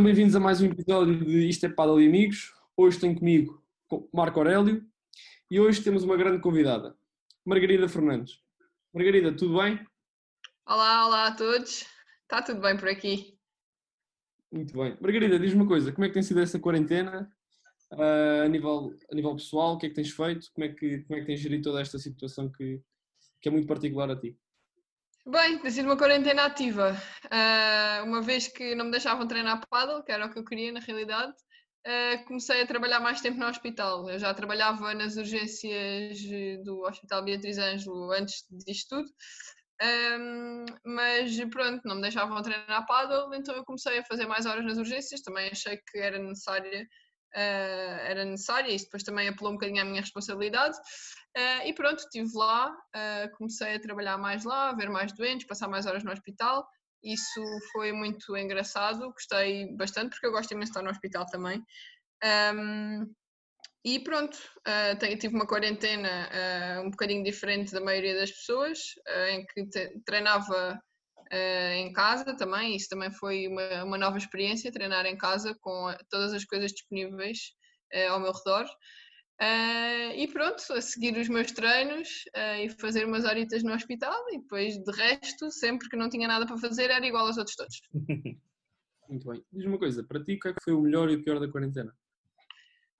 bem-vindos a mais um episódio de Isto é Padel e Amigos. Hoje tenho comigo Marco Aurélio e hoje temos uma grande convidada, Margarida Fernandes. Margarida, tudo bem? Olá, olá a todos. Está tudo bem por aqui? Muito bem. Margarida, diz-me uma coisa, como é que tem sido essa quarentena uh, a, nível, a nível pessoal? O que é que tens feito? Como é que, como é que tens gerido toda esta situação que, que é muito particular a ti? Bem, tem sido uma quarentena ativa. Uh, uma vez que não me deixavam treinar paddle, que era o que eu queria na realidade, uh, comecei a trabalhar mais tempo no hospital. Eu já trabalhava nas urgências do Hospital Beatriz Ângelo antes disto tudo, um, mas pronto, não me deixavam treinar paddle, então eu comecei a fazer mais horas nas urgências. Também achei que era necessária, uh, era necessária, isso depois também apelou um bocadinho à minha responsabilidade. Uh, e pronto, estive lá, uh, comecei a trabalhar mais lá, a ver mais doentes, passar mais horas no hospital. Isso foi muito engraçado, gostei bastante, porque eu gosto imenso de estar no hospital também. Um, e pronto, uh, tive uma quarentena um bocadinho diferente da maioria das pessoas, em que treinava em casa também. Isso também foi uma, uma nova experiência, treinar em casa com todas as coisas disponíveis ao meu redor. Uh, e pronto, a seguir os meus treinos uh, e fazer umas horitas no hospital e depois de resto, sempre que não tinha nada para fazer, era igual aos outros todos. Muito bem. Diz uma coisa, para ti o que é que foi o melhor e o pior da quarentena?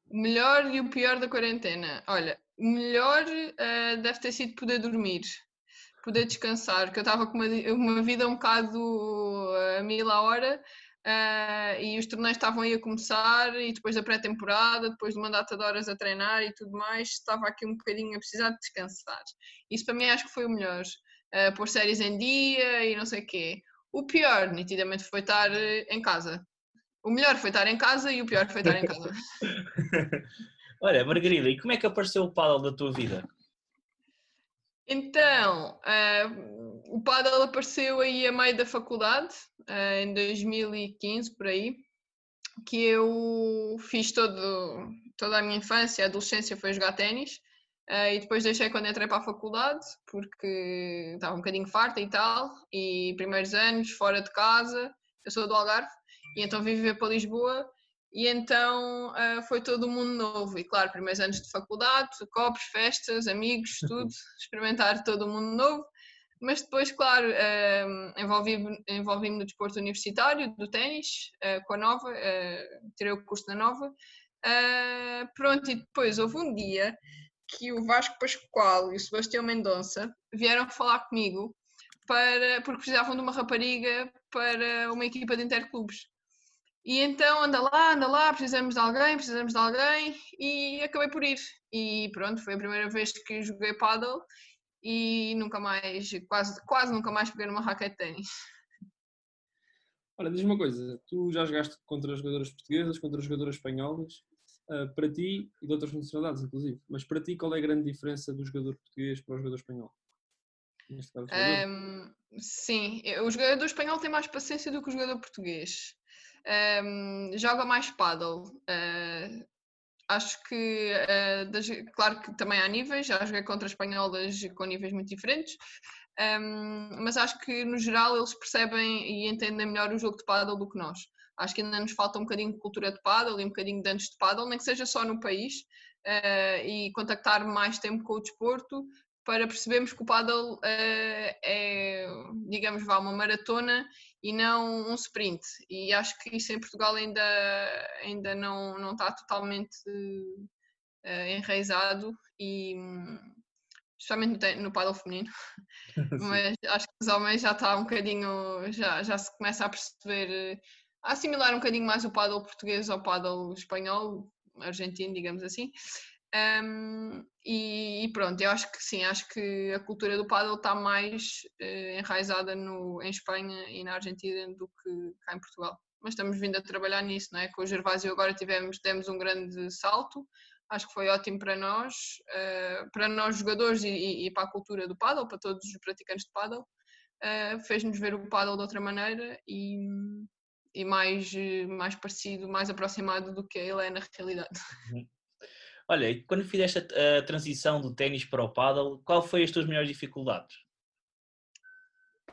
O melhor e o pior da quarentena? Olha, o melhor uh, deve ter sido poder dormir, poder descansar, porque eu estava com uma, uma vida um bocado a mil a hora Uh, e os torneios estavam aí a começar e depois da pré-temporada, depois de uma data de horas a treinar e tudo mais, estava aqui um bocadinho a precisar de descansar. Isso para mim acho que foi o melhor. Uh, pôr séries em dia e não sei o quê. O pior, nitidamente, foi estar eh, em casa. O melhor foi estar em casa e o pior foi estar em casa. Olha, Margarida, e como é que apareceu o paddle da tua vida? Então, uh, o paddle apareceu aí a meio da faculdade, uh, em 2015, por aí, que eu fiz todo, toda a minha infância, a adolescência foi jogar ténis, uh, e depois deixei quando entrei para a faculdade, porque estava um bocadinho farta e tal, e primeiros anos, fora de casa, eu sou do Algarve, e então vim viver para Lisboa, e então uh, foi todo mundo novo. E claro, primeiros anos de faculdade, copos, festas, amigos, tudo, experimentar todo mundo novo. Mas depois, claro, uh, envolvi-me envolvi no desporto universitário, do ténis, uh, com a Nova, tirei o curso da Nova. pronto, e depois houve um dia que o Vasco Pascoal e o Sebastião Mendonça vieram falar comigo para, porque precisavam de uma rapariga para uma equipa de interclubes. E então anda lá, anda lá, precisamos de alguém, precisamos de alguém e acabei por ir. E pronto, foi a primeira vez que joguei paddle e nunca mais, quase, quase nunca mais peguei numa raquete de ténis. Olha, diz uma coisa, tu já jogaste contra jogadoras portuguesas, contra jogadoras espanholas, uh, para ti, e de outras nacionalidades inclusive, mas para ti qual é a grande diferença do jogador português para o jogador espanhol? Caso, um, sim, o jogador espanhol tem mais paciência do que o jogador português um, joga mais paddle. Uh, acho que, uh, das, claro que também há níveis, já joguei contra espanholas com níveis muito diferentes, um, mas acho que no geral eles percebem e entendem melhor o jogo de paddle do que nós. Acho que ainda nos falta um bocadinho de cultura de paddle e um bocadinho de antes de paddle, nem que seja só no país, uh, e contactar mais tempo com o desporto para percebermos que o paddle uh, é, digamos, vá uma maratona e não um sprint. E acho que isso em Portugal ainda, ainda não, não está totalmente uh, enraizado e especialmente no, no paddle feminino, mas acho que os homens já está um bocadinho, já, já se começa a perceber, a assimilar um bocadinho mais o paddle português ao paddle espanhol, argentino, digamos assim. Um, e, e, pronto, eu acho que sim, acho que a cultura do paddle está mais uh, enraizada no, em Espanha e na Argentina do que cá em Portugal. Mas estamos vindo a trabalhar nisso, não é? Com o Gervásio agora tivemos, demos um grande salto, acho que foi ótimo para nós, uh, para nós jogadores e, e, para a cultura do paddle, para todos os praticantes de paddle, uh, fez-nos ver o paddle de outra maneira e, e mais, mais parecido, mais aproximado do que ele é na realidade. Olha, quando fizeste a, a transição do ténis para o paddle, qual foi as tuas maiores dificuldades?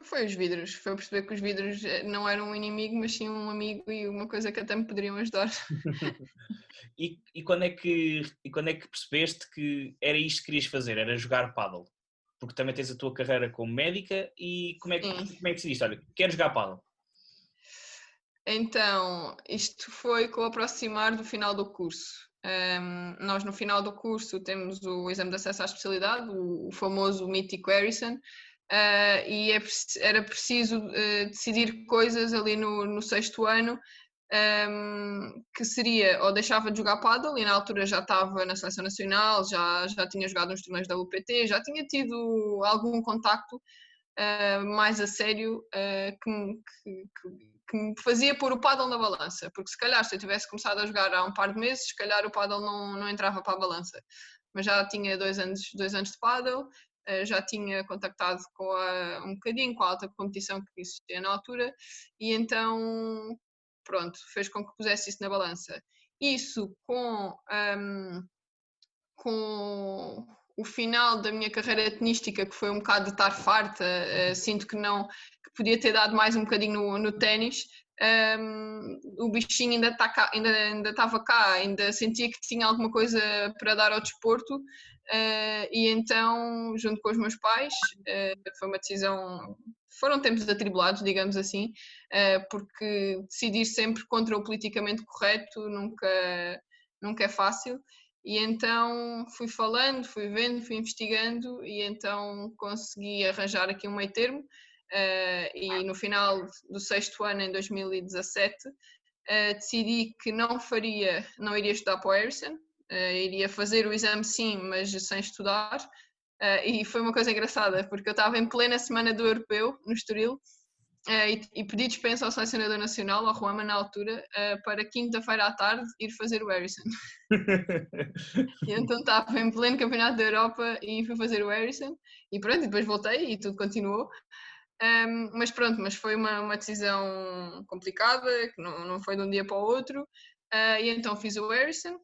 Foi os vidros. Foi perceber que os vidros eh, não eram um inimigo, mas sim um amigo e uma coisa que até me poderiam ajudar. e, e, quando é que, e quando é que percebeste que era isto que querias fazer? Era jogar paddle? Porque também tens a tua carreira como médica e como é que, como é que decidiste? Olha, quero jogar paddle. Então, isto foi com o aproximar do final do curso. Um, nós, no final do curso, temos o exame de acesso à especialidade, o, o famoso mítico Harrison, uh, e é, era preciso uh, decidir coisas ali no, no sexto ano, um, que seria ou deixava de jogar paddle, e na altura já estava na seleção nacional, já, já tinha jogado nos torneios da UPT, já tinha tido algum contacto uh, mais a sério que, que, que que me fazia pôr o paddle na balança, porque se calhar se eu tivesse começado a jogar há um par de meses, se calhar o paddle não, não entrava para a balança. Mas já tinha dois anos, dois anos de paddle, eh, já tinha contactado com a, um bocadinho com a alta competição que existia na altura, e então, pronto, fez com que pusesse isso na balança. Isso com, um, com o final da minha carreira tenística, que foi um bocado de estar farta, uh, sinto que não que podia ter dado mais um bocadinho no, no ténis. Um, o bichinho ainda, tá cá, ainda, ainda estava cá, ainda sentia que tinha alguma coisa para dar ao desporto, uh, e então, junto com os meus pais, uh, foi uma decisão. Foram tempos atribulados, digamos assim, porque decidir sempre contra o politicamente correto nunca, nunca é fácil. E então fui falando, fui vendo, fui investigando e então consegui arranjar aqui um meio termo. Uh, e no final do sexto ano, em 2017, uh, eh, decidi que não faria, não iria estudar para o Harrison, uh, iria fazer o exame sim, mas sem estudar. e foi uma coisa engraçada, porque eu estava em plena semana do europeu, no Estoril, e, e, pedi dispensa ao selecionador nacional, ao Ruama, na altura, uh, para quinta-feira à tarde ir fazer o Harrison. e então estava em pleno campeonato da Europa e fui fazer o Harrison. E pronto, e depois voltei e tudo continuou. Um, mas pronto, mas foi uma, uma decisão complicada, que não, não foi de um dia para o outro. Uh, e então fiz o Harrison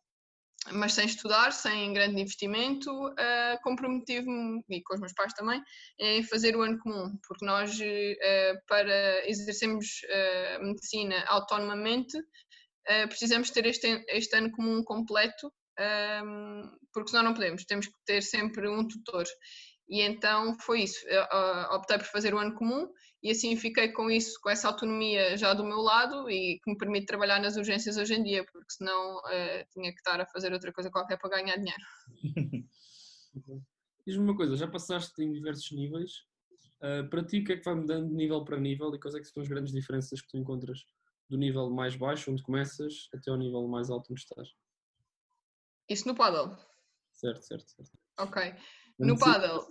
mas sem estudar, sem grande investimento, uh, comprometi-me, e com os meus pais também, em fazer o ano comum, porque nós, uh, para exercermos uh, medicina autonomamente, precisamos ter este, este ano comum completo, um, porque senão não podemos, temos que ter sempre um tutor. E então foi isso, optei por fazer o ano comum e assim fiquei com isso, com essa autonomia já do meu lado e que me permite trabalhar nas urgências hoje em dia, porque senão uh, tinha que estar a fazer outra coisa qualquer para ganhar dinheiro. Diz-me uma coisa, já passaste em diversos níveis, uh, para ti o que é que vai mudando de nível para nível e quais é que são as grandes diferenças que tu encontras do nível mais baixo, onde começas, até ao nível mais alto onde estás? Isso no paddle? Certo, certo, certo. Ok. No paddle.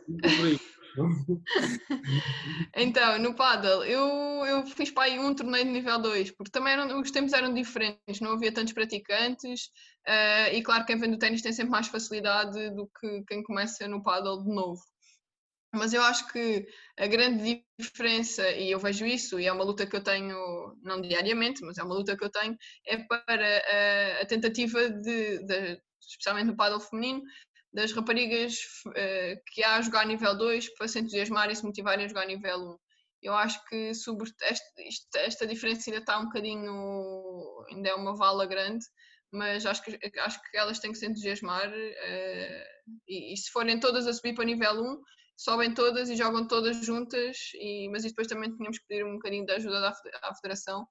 então, no paddle, eu, eu fiz para aí um torneio de nível 2, porque também eram, os tempos eram diferentes, não havia tantos praticantes, uh, e claro, quem vem do ténis tem sempre mais facilidade do que quem começa no paddle de novo. Mas eu acho que a grande diferença, e eu vejo isso, e é uma luta que eu tenho, não diariamente, mas é uma luta que eu tenho, é para a, a tentativa de, de, especialmente no paddle feminino, das raparigas uh, que há a jogar nível 2 para se entusiasmarem e se motivarem a jogar nível 1. Eu acho que sobre esta, esta diferença ainda está um bocadinho, ainda é uma vala grande, mas acho que, acho que elas têm que se entusiasmar uh, e, e, se forem todas a subir para nível 1, sobem todas e jogam todas juntas, e, mas depois também tínhamos que pedir um bocadinho de ajuda da, à federação,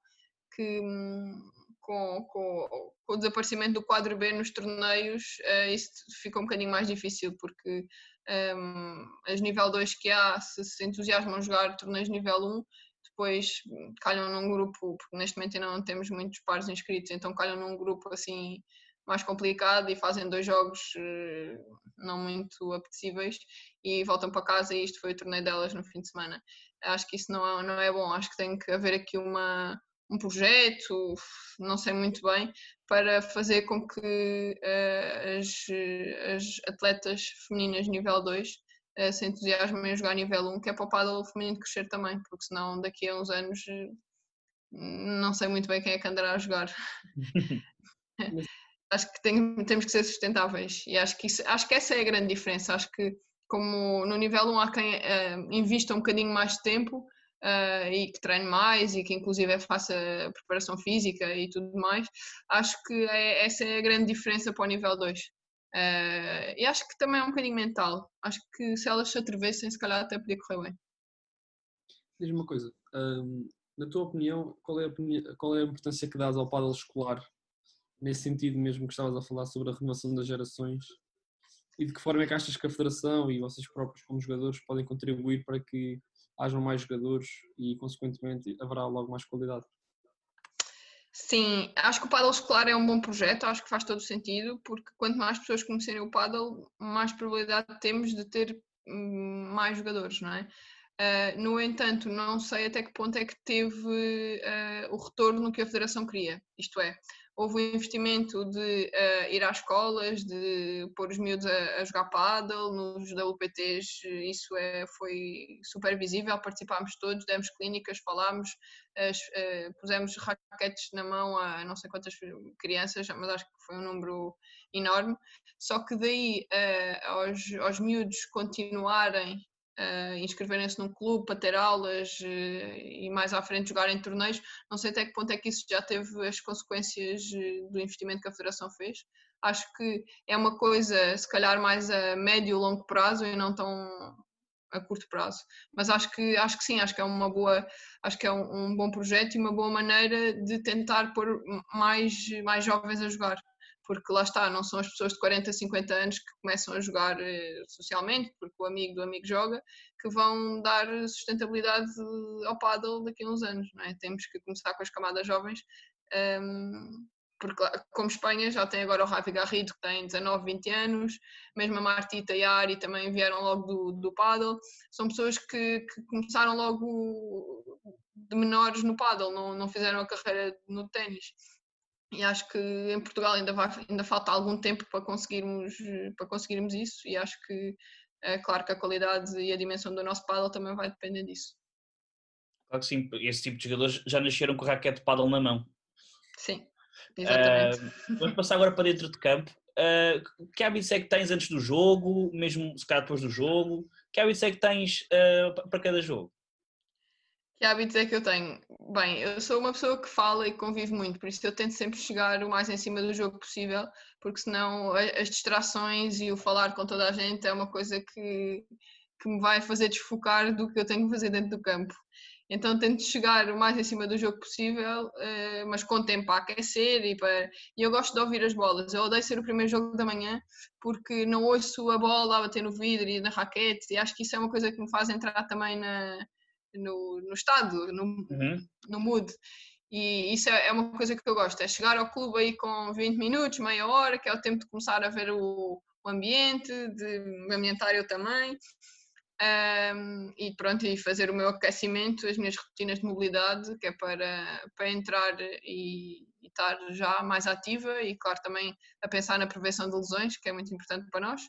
que, hum, com, com, com, o desaparecimento do quadro B nos torneios, uh, isso fica um bocadinho mais difícil, porque um, ehm, as nível 2 que há, se se entusiasmam a jogar torneios nível 1, depois calham num grupo, porque neste momento ainda não temos muitos pares inscritos, então calham num grupo assim mais complicado e fazem dois jogos uh, não muito apetecíveis e voltam para casa e isto foi o torneio delas no fim de semana. Acho que isso não é, não é bom, acho que tem que haver aqui uma, um projeto, não sei muito bem, para fazer com que uh, as, as, atletas femininas nível 2 uh, eh, se entusiasmem a jogar nível 1, que é para o paddle feminino crescer também, porque senão daqui a uns anos não sei muito bem quem é que andará a jogar. acho que tem, temos que ser sustentáveis e acho que, isso, acho que essa é a grande diferença. Acho que como no nível 1 há quem uh, invista um bocadinho mais de tempo, uh, e que treine mais e que inclusive faça preparação física e tudo mais, acho que é, essa é a grande diferença para o nível 2. Uh, e acho que também é um bocadinho mental. Acho que se elas se atrevessem, se calhar até podia correr bem. Diz-me uma coisa, um, na tua opinião, qual é, a, qual é a importância que dás ao paddle escolar? Nesse sentido mesmo que estavas a falar sobre a renovação das gerações e de que forma é que achas que a Federação e vocês próprios como jogadores podem contribuir para que hajam mais jogadores e consequentemente haverá logo mais qualidade? Sim, acho que o paddle escolar é um bom projeto, acho que faz todo sentido, porque quanto mais pessoas conhecerem o paddle, mais probabilidade temos de ter hum, mais jogadores, não é? Uh, no entanto, não sei até que ponto é que teve uh, o retorno que a Federação queria. Isto é, houve um investimento de uh, ir às escolas, de pôr os miúdos a, a jogar paddle, nos WPTs isso é, foi super visível, participámos todos, demos clínicas, falámos, pusemos raquetes na mão a não sei quantas crianças, mas acho que foi um número enorme, só que daí aos, aos miúdos continuarem uh, inscreverem-se num clube para ter aulas uh, e mais à frente jogarem torneios. Não sei até que ponto é que isso já teve as consequências uh, do investimento que a Federação fez. Acho que é uma coisa, se calhar, mais a médio e longo prazo e não tão a curto prazo. Mas acho que, acho que sim, acho que é uma boa, acho que é um, um bom projeto e uma boa maneira de tentar pôr mais, mais jovens a jogar porque lá está, não são as pessoas de 40, 50 anos que começam a jogar eh, socialmente, porque o amigo do amigo joga, que vão dar sustentabilidade ao paddle daqui a uns anos, não é? Temos que começar com as camadas jovens, ehm, porque como Espanha já tem agora o Ravi Garrido, que tem 19, 20 anos, mesmo a Martita e a Ari também vieram logo do, do paddle, são pessoas que, que começaram logo de menores no paddle, não, não fizeram a carreira no ténis e acho que em Portugal ainda, vai, ainda falta algum tempo para conseguirmos, para conseguirmos isso e acho que é claro que a qualidade e a dimensão do nosso paddle também vai depender disso. Claro que sim, esse tipo de jogadores já nasceram com o raquete de paddle na mão. Sim, exatamente. Uh, vamos passar agora para dentro de campo. Uh, que hábitos é que tens antes do jogo, mesmo se calhar depois do jogo? Que hábitos é que tens uh, para cada jogo? Que hábitos é que eu tenho? Bem, eu sou uma pessoa que fala e convive muito, por isso eu tento sempre chegar o mais em cima do jogo possível, porque senão as distrações e o falar com toda a gente é uma coisa que, que me vai fazer desfocar do que eu tenho que fazer dentro do campo. Então tento chegar o mais em cima do jogo possível, eh, mas com tempo para aquecer e para. E eu gosto de ouvir as bolas. Eu odeio ser o primeiro jogo da manhã porque não ouço a bola a bater no vidro e na raquete, e acho que isso é uma coisa que me faz entrar também na, no, no estado, no, uhum. no mood. E isso é, é uma coisa que eu gosto, é chegar ao clube aí com 20 minutos, meia hora, que é o tempo de começar a ver o, o ambiente, de me ambientar eu também. Um, e pronto, e fazer o meu aquecimento, as minhas rotinas de mobilidade, que é para, para entrar e, e estar já mais ativa e, claro, também a pensar na prevenção de lesões, que é muito importante para nós.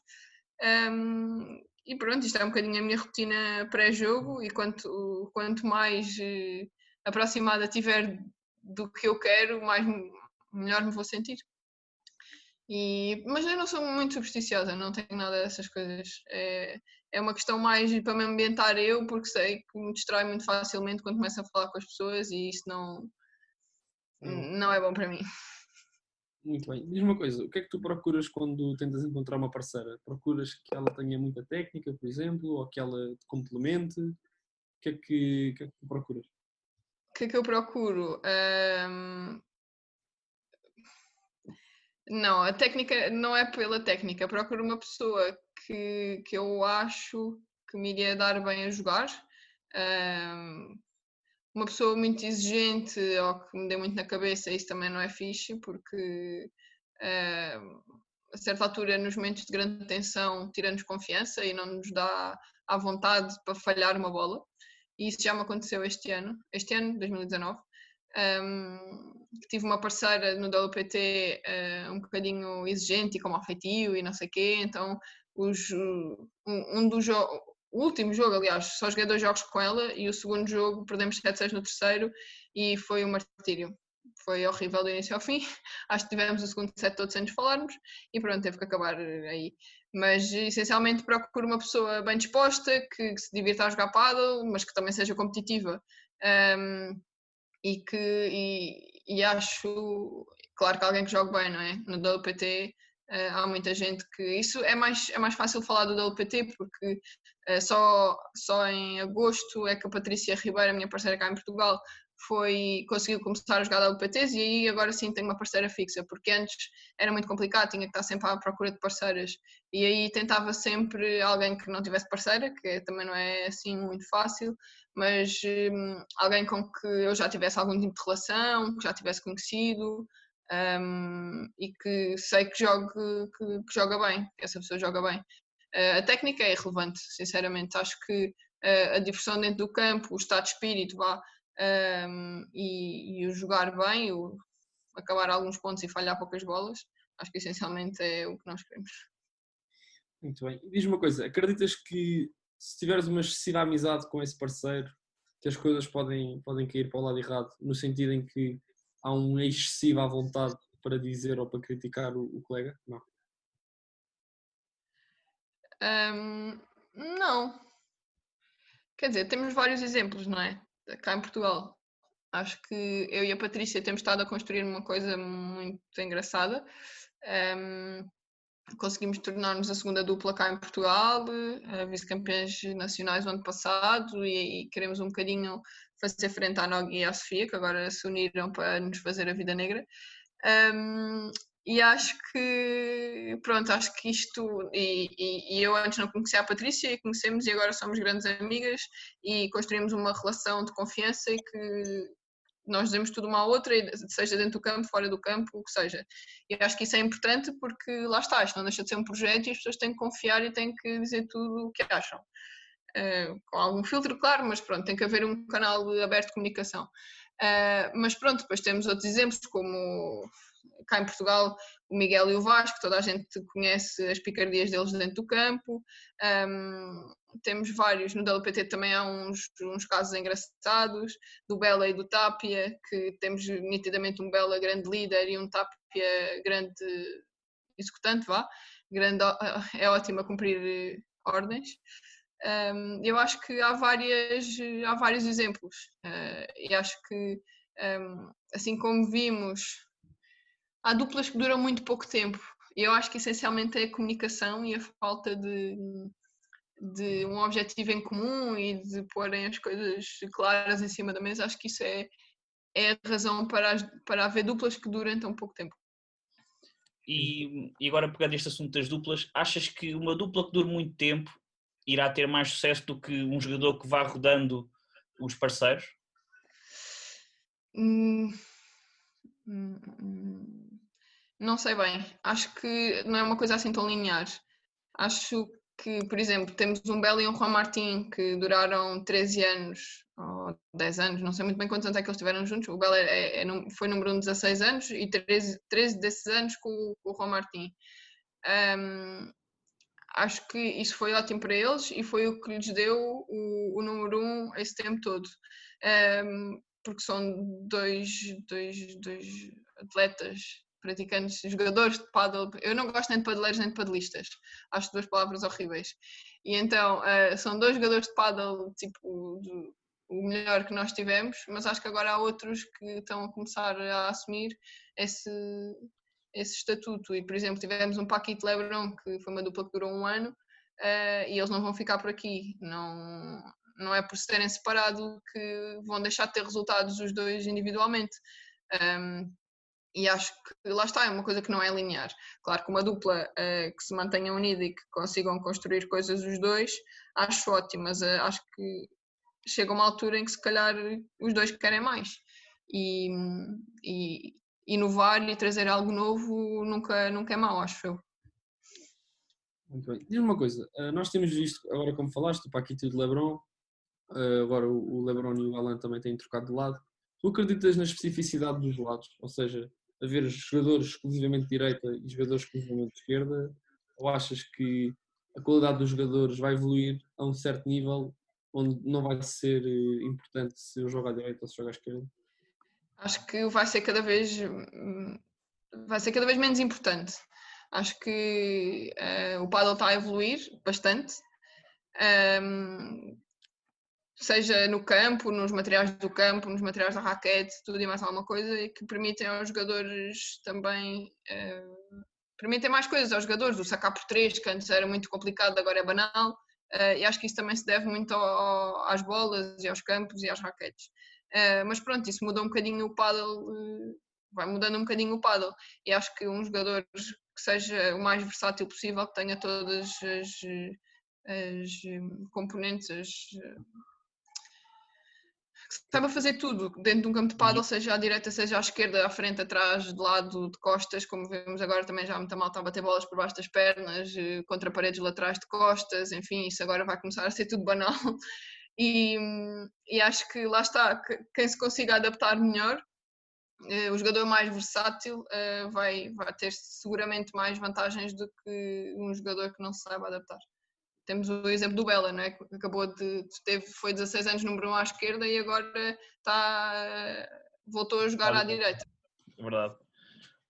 Um, e pronto, isto é um bocadinho a minha rotina pré-jogo e quanto, quanto mais eh, aproximada tiver do que eu quero, mais melhor me vou sentir. E, mas eu não sou muito supersticiosa, não tenho nada dessas coisas. É, é uma questão mais para me ambientar eu, porque sei que me distrai muito facilmente quando começo a falar com as pessoas e isso não, não é bom para mim. Muito bem. Diz uma coisa, o que é que tu procuras quando tentas encontrar uma parceira? Procuras que ela tenha muita técnica, por exemplo, ou que ela te complemente? O que é que, que, é que tu procuras? O que é que eu procuro? Um... Não, a técnica não é pela técnica. Procuro uma pessoa que, que eu acho que me iria dar bem a jogar. Um, uma pessoa muito exigente ou que me dê muito na cabeça, isso também não é fixe, porque uh, a certa altura, nos momentos de grande tensão, tira-nos confiança e não nos dá à vontade para falhar uma bola. E isso já me aconteceu este ano, este ano, 2019. Um, tive uma parceira no WPT uh, eh, um bocadinho exigente e com afetivo e não sei o quê, então os, um, um dos o último jogo, aliás, só joguei dois jogos com ela e o segundo jogo perdemos 7-6 no terceiro e foi um martírio. foi horrível do início ao fim. Acho que tivemos o segundo set todo sem nos falarmos e pronto, teve que acabar aí. Mas essencialmente procuro uma pessoa bem disposta, que, que se divirta a jogar paddle, mas que também seja competitiva. Um, e que e, e, acho, claro que alguém que jogue bem, não é? No WPT eh, há muita gente que. Isso é mais, é mais fácil falar do WPT porque uh, só, só em agosto é que a Patrícia Ribeiro, a minha parceira cá em Portugal, foi conseguiu começar a jogar WPTs e aí agora sim tenho uma parceira fixa, porque antes era muito complicado, tinha que estar sempre à procura de parceiras e aí tentava sempre alguém que não tivesse parceira, que também não é assim muito fácil, mas um, alguém com que eu já tivesse algum tipo de relação, que já tivesse conhecido um, e que sei que, que, que, joga bem, que essa pessoa joga bem. Uh, a técnica é irrelevante, sinceramente, acho que uh, a diversão dentro do campo, o estado de espírito, vá, um, e, e, o jogar bem, o acabar alguns pontos e falhar poucas bolas, acho que essencialmente é o que nós queremos. Muito bem. Diz-me uma coisa, acreditas que se tiveres uma excessiva amizade com esse parceiro, que as coisas podem, podem cair para o lado errado, no sentido em que há um excessivo à vontade para dizer ou para criticar o, o colega? Não. Um, não. Quer dizer, temos vários exemplos, não é? cá em Portugal. Acho que eu e a Patrícia temos estado a construir uma coisa muito engraçada. Um, conseguimos tornar-nos a segunda dupla cá em Portugal, uh, vice-campeões nacionais o ano passado, e, e, queremos um bocadinho fazer frente à Nog e à Sofia, que agora se uniram para nos fazer a vida negra. Um, e acho que, pronto, acho que isto, e, e, e, eu antes não conhecia a Patrícia e conhecemos e agora somos grandes amigas e construímos uma relação de confiança e que nós dizemos tudo uma à outra, seja dentro do campo, fora do campo, o que seja. E acho que isso é importante porque lá está, isto não deixa de ser um projeto e as pessoas têm que confiar e têm que dizer tudo o que acham. Uh, com algum filtro, claro, mas pronto, tem que haver um canal aberto de comunicação. Uh, mas pronto, depois temos outros exemplos, como cá em Portugal, o Miguel e o Vasco, toda a gente conhece as picardias deles dentro do campo. Um, temos vários, no WPT também há uns, uns casos engraçados, do Bela e do Tapia, que temos nitidamente um Bela grande líder e um Tapia grande executante, vá. Grande, é ótimo a cumprir ordens. Um, eu acho que há, várias, há vários exemplos uh, e acho que, um, assim como vimos há duplas que duram muito pouco tempo. E eu acho que essencialmente é a comunicação e a falta de, de um objetivo em comum e de porem as coisas claras em cima da mesa. Acho que isso é, é a razão para, as, para haver duplas que duram tão pouco tempo. E, e agora pegando este assunto das duplas, achas que uma dupla que dure muito tempo irá ter mais sucesso do que um jogador que vá rodando os parceiros? Hum, hum, hum. Não sei bem. Acho que não é uma coisa assim tão linear. Acho que, por exemplo, temos um Belo e um Juan Martín que duraram 13 anos ou 10 anos, não sei muito bem quantos anos é que eles estiveram juntos. O Belo é, é, foi número 1 16 anos e 13, 13 desses anos com, com o Juan Martín. Um, acho que isso foi ótimo para eles e foi o que lhes deu o, o número 1 esse tempo todo. Um, porque são dois, dois, dois atletas praticantes, jogadores de paddle. Eu não gosto nem de padeleiros nem de padelistas. Acho duas palavras horríveis. E então, uh, são dois jogadores de paddle, tipo, do, o melhor que nós tivemos, mas acho que agora há outros que estão a começar a assumir esse, esse estatuto. E, por exemplo, tivemos um Paquito Lebron, que foi uma dupla que durou um ano, uh, e eles não vão ficar por aqui. Não, não é por se terem separado que vão deixar de ter resultados os dois individualmente. Um, e acho que lá está, é uma coisa que não é linear. Claro que uma dupla uh, que se mantenha unida e que consigam construir coisas os dois, acho ótimo, mas uh, acho que chega uma altura em que se calhar os dois querem mais. E, e inovar e trazer algo novo nunca, nunca é mau, acho eu. Muito bem. Diz-me uma coisa, uh, nós temos visto, agora como falaste, o Paquito e o Lebron, agora o Lebron e o Alan também têm trocado de lado. Tu acreditas na especificidade dos lados? Ou seja, haver jogadores exclusivamente de direita e jogadores exclusivamente de esquerda? Ou achas que a qualidade dos jogadores vai evoluir a um certo nível onde não vai ser eh, importante se eu jogo à direita ou se jogo à esquerda? Acho que vai ser cada vez vai ser cada vez menos importante. Acho que uh, o paddle está a evoluir bastante, um, seja no campo, nos materiais do campo, nos materiais da raquete, tudo e mais alguma coisa, e que permitem aos jogadores também. Uh, permitem mais coisas aos jogadores, o sacar por três, que antes era muito complicado, agora é banal, uh, e acho que isso também se deve muito ao, às bolas e aos campos e às raquetes. Uh, mas pronto, isso muda um bocadinho o paddle, uh, vai mudando um bocadinho o paddle, e acho que um jogador que seja o mais versátil possível, que tenha todas as, as componentes, as, saiba fazer tudo dentro de um campo de paddle, uhum. seja à direita, seja à esquerda, à frente, atrás, de lado, de costas, como vemos agora também já muita malta a bater bolas por baixo das pernas, eh, contra paredes laterais de costas, enfim, isso agora vai começar a ser tudo banal. E, e acho que lá está, quem se consiga adaptar melhor, eh, o jogador mais versátil eh, vai, vai ter seguramente mais vantagens do que um jogador que não se saiba adaptar temos o exemplo do Bela, não é? que acabou de teve, foi 16 anos número 1 à esquerda e agora está, voltou a jogar Olha, à direita. Verdade.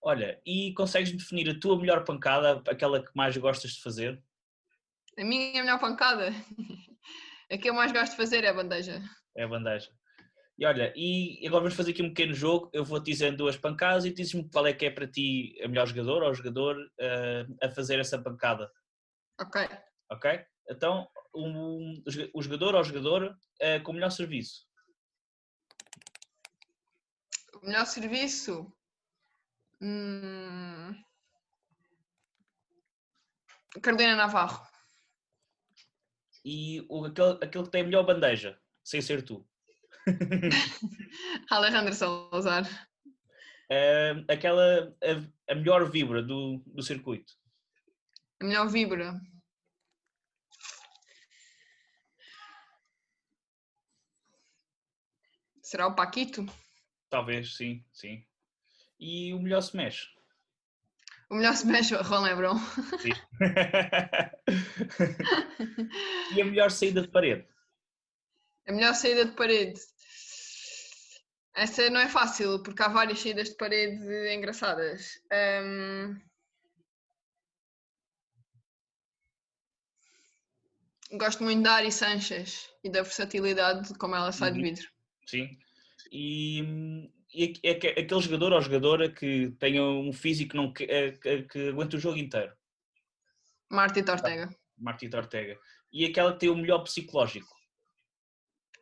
Olha, e consegues definir a tua melhor pancada, aquela que mais gostas de fazer? A minha melhor pancada? a que eu mais gosto de fazer é a bandeja. É a bandeja. E olha, e agora vamos fazer aqui um pequeno jogo. Eu vou-te dizendo duas pancadas e dizes-me qual é que é para ti a melhor jogador ou jogador uh, a fazer essa pancada. Ok ok? Então, um, o jogador ou jogadora é com o melhor serviço. O melhor serviço? Hum... Carolina Navarro. E o, aquele, aquele que tem a melhor bandeja, sem ser tu. Alejandro Salazar. Uh, aquela, a, a melhor vibra do, do circuito. A melhor vibra. Será o Paquito? Talvez, sim, sim. E o melhor smash? O melhor smash é o Ron Lebron. E a melhor saída de parede? A melhor saída de parede? Essa não é fácil, porque há várias saídas de parede engraçadas. Um... Gosto muito da Ari Sanchez e da versatilidade de como ela sai uhum. de vidro. Sim. E, e é, aquele jogador ou jogadora que tenha um físico não, que, é, que, que aguenta o jogo inteiro. Martita Ortega. Martita Ortega. E aquela que tem o melhor psicológico.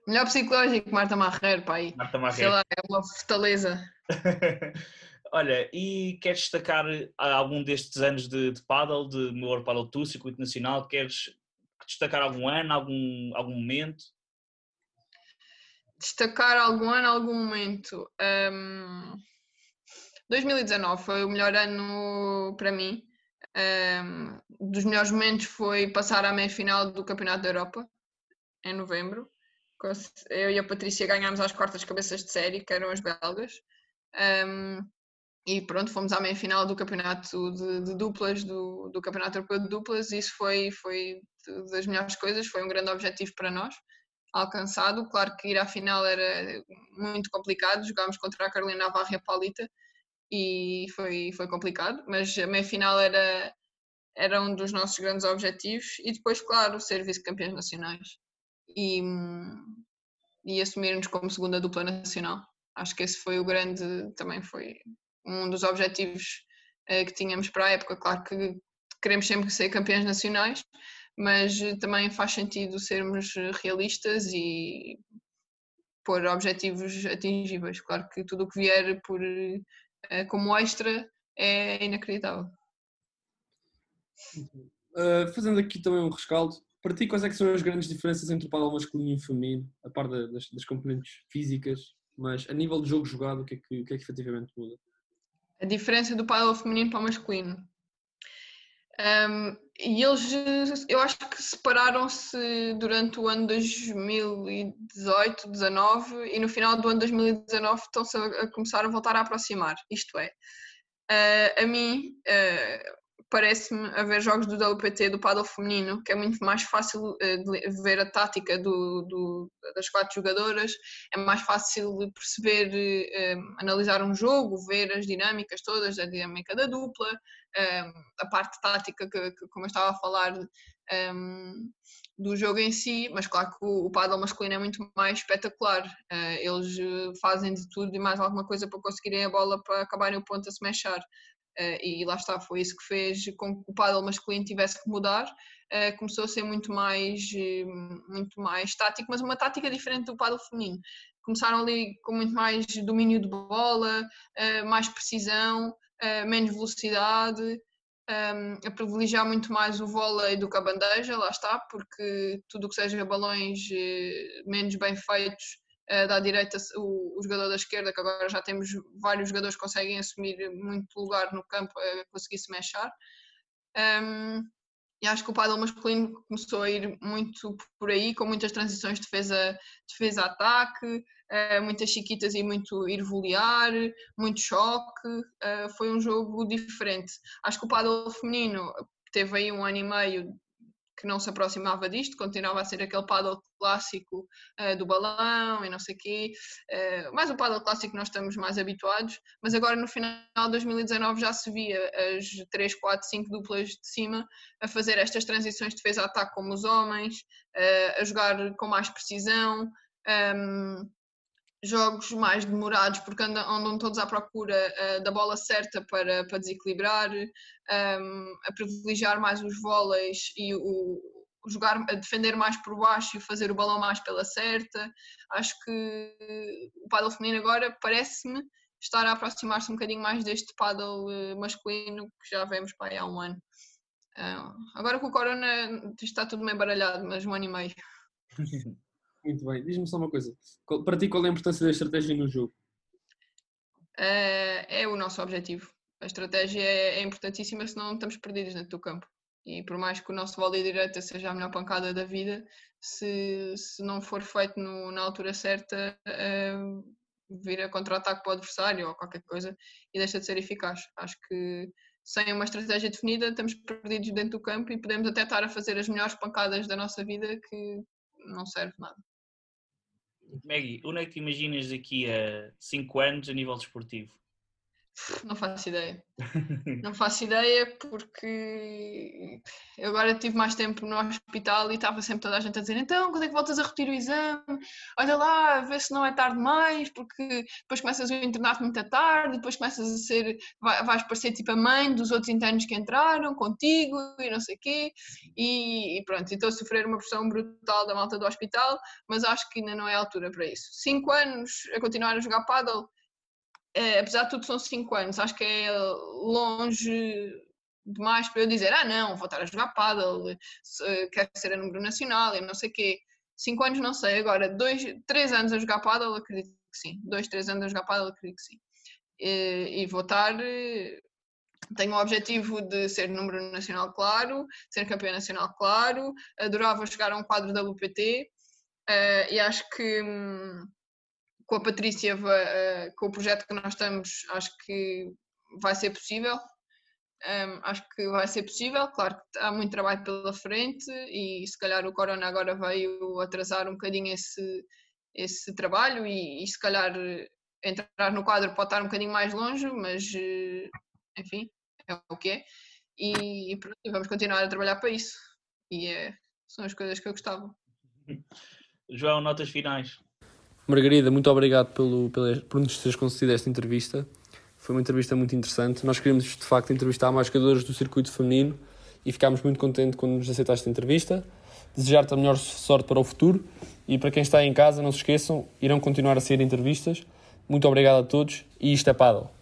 Melhor psicológico, Marta Marreiro, pai. Marta Marreiro. Sei lá, é uma fortaleza. Olha, e queres destacar algum destes anos de, de paddle, de World Paddle Tour, circuito nacional? Queres destacar algum ano, algum, algum momento? Destacar algum ano, algum momento. Um, 2019 foi o melhor ano para mim. Um, dos melhores momentos foi passar à meia final do Campeonato da Europa em novembro. Eu e a Patrícia ganhámos às quartas cabeças de série, que eram as belgas. Um, e pronto, fomos à meia final do campeonato de, de duplas, do, do, campeonato europeu de duplas, isso foi, foi das melhores coisas, foi um grande objetivo para nós alcançado. Claro que ir à final era muito complicado, jogámos contra a Carolina Navarra e a Paulita e foi, foi complicado, mas a meia final era, era um dos nossos grandes objetivos e depois, claro, ser vice-campeões nacionais e, e assumirmos como segunda dupla nacional. Acho que esse foi o grande, também foi um dos objetivos eh, que tínhamos para a época. Claro que queremos sempre ser campeões nacionais, mas eh, também faz sentido sermos eh, realistas e pôr objetivos atingíveis. Claro que tudo o que vier por, eh, como extra é inacreditável. Uh, fazendo aqui também um rescaldo, para ti quais é são as grandes diferenças entre o paddle masculino e feminino, a par das, das componentes físicas, mas a nível de jogo jogado, o que é que, o que, é que efetivamente muda? A diferença do paddle feminino para o masculino. Um, e eles, eu acho que separaram-se durante o ano 2018, 19 e no final do ano 2019 estão-se a, começar a voltar a aproximar. Isto é, uh, a mim, uh, parece-me haver jogos do WPT do paddle feminino, que é muito mais fácil eh, ver a tática do, do, das quatro jogadoras, é mais fácil perceber, um, eh, analisar um jogo, ver as dinâmicas todas, a dinâmica da dupla, a parte tática que, que, como eu estava a falar, do jogo em si, mas claro que o, paddle masculino é muito mais espetacular. Eles fazem de tudo e mais alguma coisa para conseguirem a bola para acabarem o ponto a se mexer. Uh, e lá está, foi isso que fez com que o paddle masculino tivesse que mudar. Uh, começou a ser muito mais, muito mais tático, mas uma tática diferente do paddle feminino. Começaram ali com muito mais domínio de bola, mais precisão, menos velocidade, a privilegiar muito mais o vôlei do que a bandeja, lá está, porque tudo o que seja balões menos bem feitos da direita o, o, jogador da esquerda, que agora já temos vários jogadores que conseguem assumir muito lugar no campo, uh, conseguir se mexer. Um, e acho que o paddle masculino começou a ir muito por aí, com muitas transições de defesa-ataque, defesa uh, muitas chiquitas e muito ir volear, muito choque. Uh, foi um jogo diferente. Acho que o paddle feminino teve aí um ano e meio que não se aproximava disto, continuava a ser aquele paddle clássico uh, do balão e não sei o quê, uh, mais o paddle clássico nós estamos mais habituados, mas agora no final de 2019 já se via as 3, 4, 5 duplas de cima a fazer estas transições de defesa-ataque como os homens, uh, a jogar com mais precisão, um, jogos mais demorados porque andam, andam todos à procura uh, da bola certa para, para desequilibrar, um, ehm, a privilegiar mais os vôleis e o, jogar, defender mais por baixo e fazer o balão mais pela certa. Acho que o paddle feminino agora parece-me estar a aproximar-se um bocadinho mais deste paddle eh, masculino que já vemos aí há um ano. Uh, agora com o Corona está tudo meio baralhado, mas um ano e meio. Muito bem. Diz-me só uma coisa. Para ti, qual é a importância da estratégia no jogo? Uh, é o nosso objetivo. A estratégia é, é importantíssima, senão estamos perdidos dentro do campo. E por mais que o nosso vôlei direita seja a melhor pancada da vida, se, se não for feito no, na altura certa, uh, vira contra-ataque para o adversário ou qualquer coisa e deixa de ser eficaz. Acho que sem uma estratégia definida estamos perdidos dentro do campo e podemos até estar a fazer as melhores pancadas da nossa vida que não serve nada. Maggie, onde é que te imaginas daqui a 5 anos a nível desportivo? Não faço ideia. Não faço ideia porque eu agora tive mais tempo no hospital e estava sempre toda a gente a dizer então, quando é que voltas a repetir o exame? Olha lá, vê se não é tarde demais, porque depois começas o internato muito tarde, depois começas a ser, vais parecer tipo a mãe dos outros internos que entraram contigo e não sei o quê. E, e pronto, estou a sofrer uma pressão brutal da malta do hospital, mas acho que ainda não é a altura para isso. Cinco anos a continuar a jogar paddle apesar de tudo são 5 anos, acho que é longe demais para eu dizer, ah não, vou estar a jogar paddle, quero ser a número nacional e não sei o quê. 5 anos não sei, agora 3 anos a jogar paddle, acredito que sim. 2, 3 anos a jogar paddle, acredito que sim. E, e vou estar tenho o objetivo de ser número nacional claro, ser campeão nacional claro, adorava chegar a um quadro da UPT uh, e acho que hum, com a Patrícia, uh, com o projeto que nós estamos, acho que vai ser possível. Um, acho que vai ser possível, claro que há muito trabalho pela frente e se calhar o Corona agora veio atrasar um bocadinho esse, esse trabalho e, e se calhar entrar no quadro pode estar um bocadinho mais longe, mas eh, enfim, é o que é. E, vamos continuar a trabalhar para isso. E é, são as coisas que eu gostava. João, notas finais. Margarida, muito obrigado pelo, pelo, por nos teres concedido esta entrevista. Foi uma entrevista muito interessante. Nós queríamos, de facto, entrevistar mais jogadores do circuito feminino e ficámos muito contentes quando nos aceitaste a entrevista. Desejar-te a melhor sorte para o futuro e para quem está em casa, não se esqueçam, irão continuar a ser entrevistas. Muito obrigado a todos e isto é Paddle.